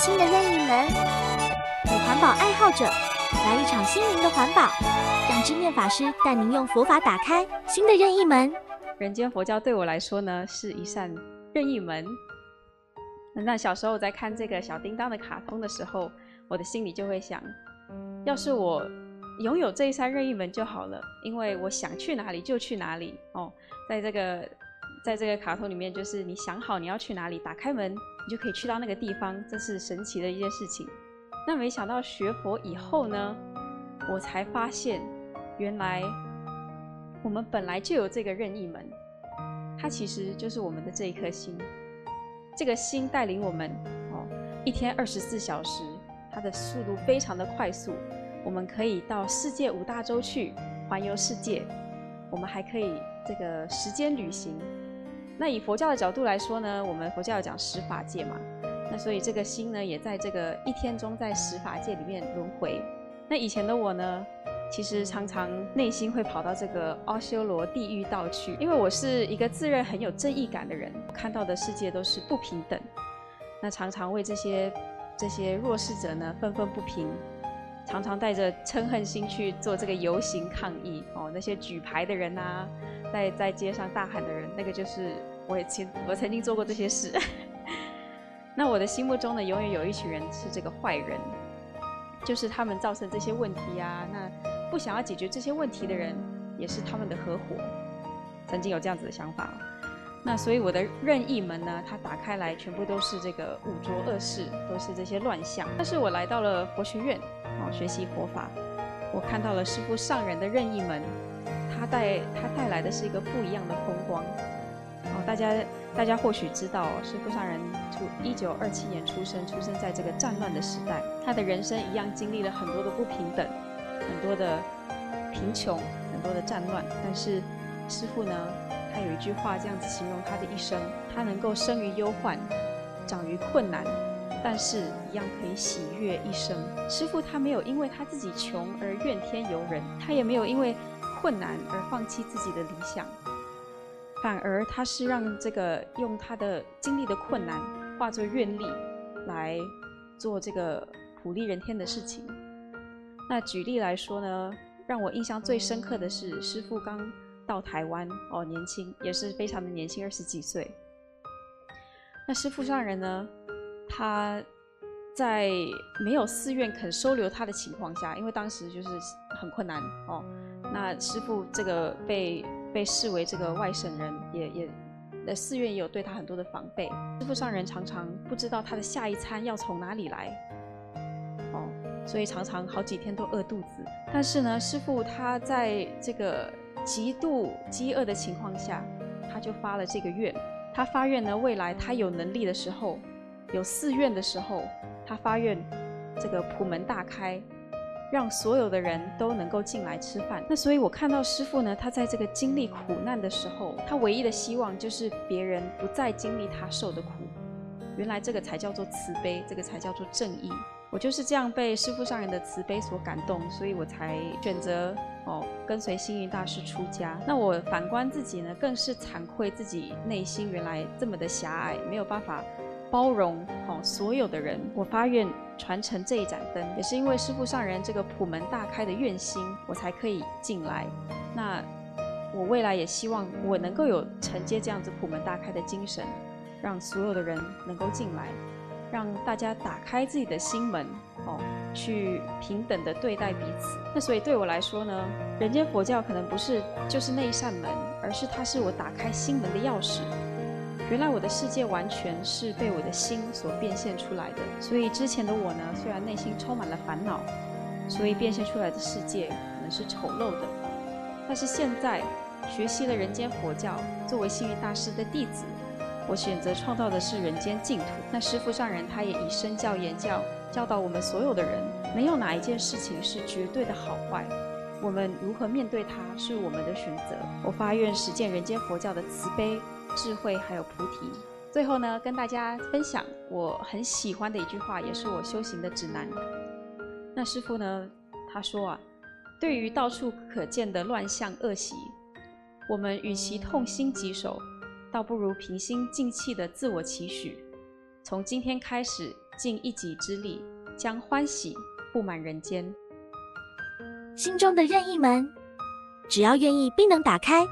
新的任意门。给环保爱好者来一场心灵的环保，让知面法师带您用佛法打开新的任意门。人间佛教对我来说呢，是一扇任意门。那小时候在看这个小叮当的卡通的时候，我的心里就会想，要是我拥有这一扇任意门就好了，因为我想去哪里就去哪里哦。在这个在这个卡通里面，就是你想好你要去哪里，打开门，你就可以去到那个地方，这是神奇的一件事情。那没想到学佛以后呢，我才发现，原来我们本来就有这个任意门，它其实就是我们的这一颗心。这个心带领我们哦，一天二十四小时，它的速度非常的快速。我们可以到世界五大洲去环游世界，我们还可以这个时间旅行。那以佛教的角度来说呢，我们佛教讲十法界嘛，那所以这个心呢，也在这个一天中在十法界里面轮回。那以前的我呢？其实常常内心会跑到这个阿修罗地狱道去，因为我是一个自认很有正义感的人，看到的世界都是不平等，那常常为这些这些弱势者呢愤愤不平，常常带着嗔恨心去做这个游行抗议哦，那些举牌的人啊，在在街上大喊的人，那个就是我也曾我曾经做过这些事。那我的心目中呢，永远有一群人是这个坏人，就是他们造成这些问题啊，那。不想要解决这些问题的人，也是他们的合伙。曾经有这样子的想法，那所以我的任意门呢，它打开来全部都是这个五浊恶世，都是这些乱象。但是我来到了佛学院，哦，学习佛法，我看到了师父上人的任意门，他带他带来的是一个不一样的风光。大家大家或许知道，师父上人出一九二七年出生，出生在这个战乱的时代，他的人生一样经历了很多的不平等。很多的贫穷，很多的战乱，但是师父呢，他有一句话这样子形容他的一生：他能够生于忧患，长于困难，但是一样可以喜悦一生。师父他没有因为他自己穷而怨天尤人，他也没有因为困难而放弃自己的理想，反而他是让这个用他的经历的困难化作愿力，来做这个普利人天的事情。那举例来说呢，让我印象最深刻的是师父刚到台湾哦，年轻也是非常的年轻，二十几岁。那师父上人呢，他在没有寺院肯收留他的情况下，因为当时就是很困难哦。那师父这个被被视为这个外省人，也也那寺院也有对他很多的防备。师父上人常常不知道他的下一餐要从哪里来。哦所以常常好几天都饿肚子，但是呢，师傅他在这个极度饥饿的情况下，他就发了这个愿。他发愿呢，未来他有能力的时候，有寺院的时候，他发愿这个普门大开，让所有的人都能够进来吃饭。那所以我看到师傅呢，他在这个经历苦难的时候，他唯一的希望就是别人不再经历他受的苦。原来这个才叫做慈悲，这个才叫做正义。我就是这样被师父上人的慈悲所感动，所以我才选择哦跟随星云大师出家。那我反观自己呢，更是惭愧自己内心原来这么的狭隘，没有办法包容哦所有的人。我发愿传承这一盏灯，也是因为师父上人这个普门大开的愿心，我才可以进来。那我未来也希望我能够有承接这样子普门大开的精神，让所有的人能够进来。让大家打开自己的心门，哦，去平等的对待彼此。那所以对我来说呢，人间佛教可能不是就是那一扇门，而是它是我打开心门的钥匙。原来我的世界完全是被我的心所变现出来的。所以之前的我呢，虽然内心充满了烦恼，所以变现出来的世界可能是丑陋的。但是现在学习了人间佛教，作为幸运大师的弟子。我选择创造的是人间净土。那师父上人他也以身教言教，教导我们所有的人，没有哪一件事情是绝对的好坏，我们如何面对它是我们的选择。我发愿实践人间佛教的慈悲、智慧还有菩提。最后呢，跟大家分享我很喜欢的一句话，也是我修行的指南。那师父呢，他说啊，对于到处可见的乱象恶习，我们与其痛心疾首。倒不如平心静气的自我期许，从今天开始尽一己之力，将欢喜布满人间。心中的任意门，只要愿意，必能打开。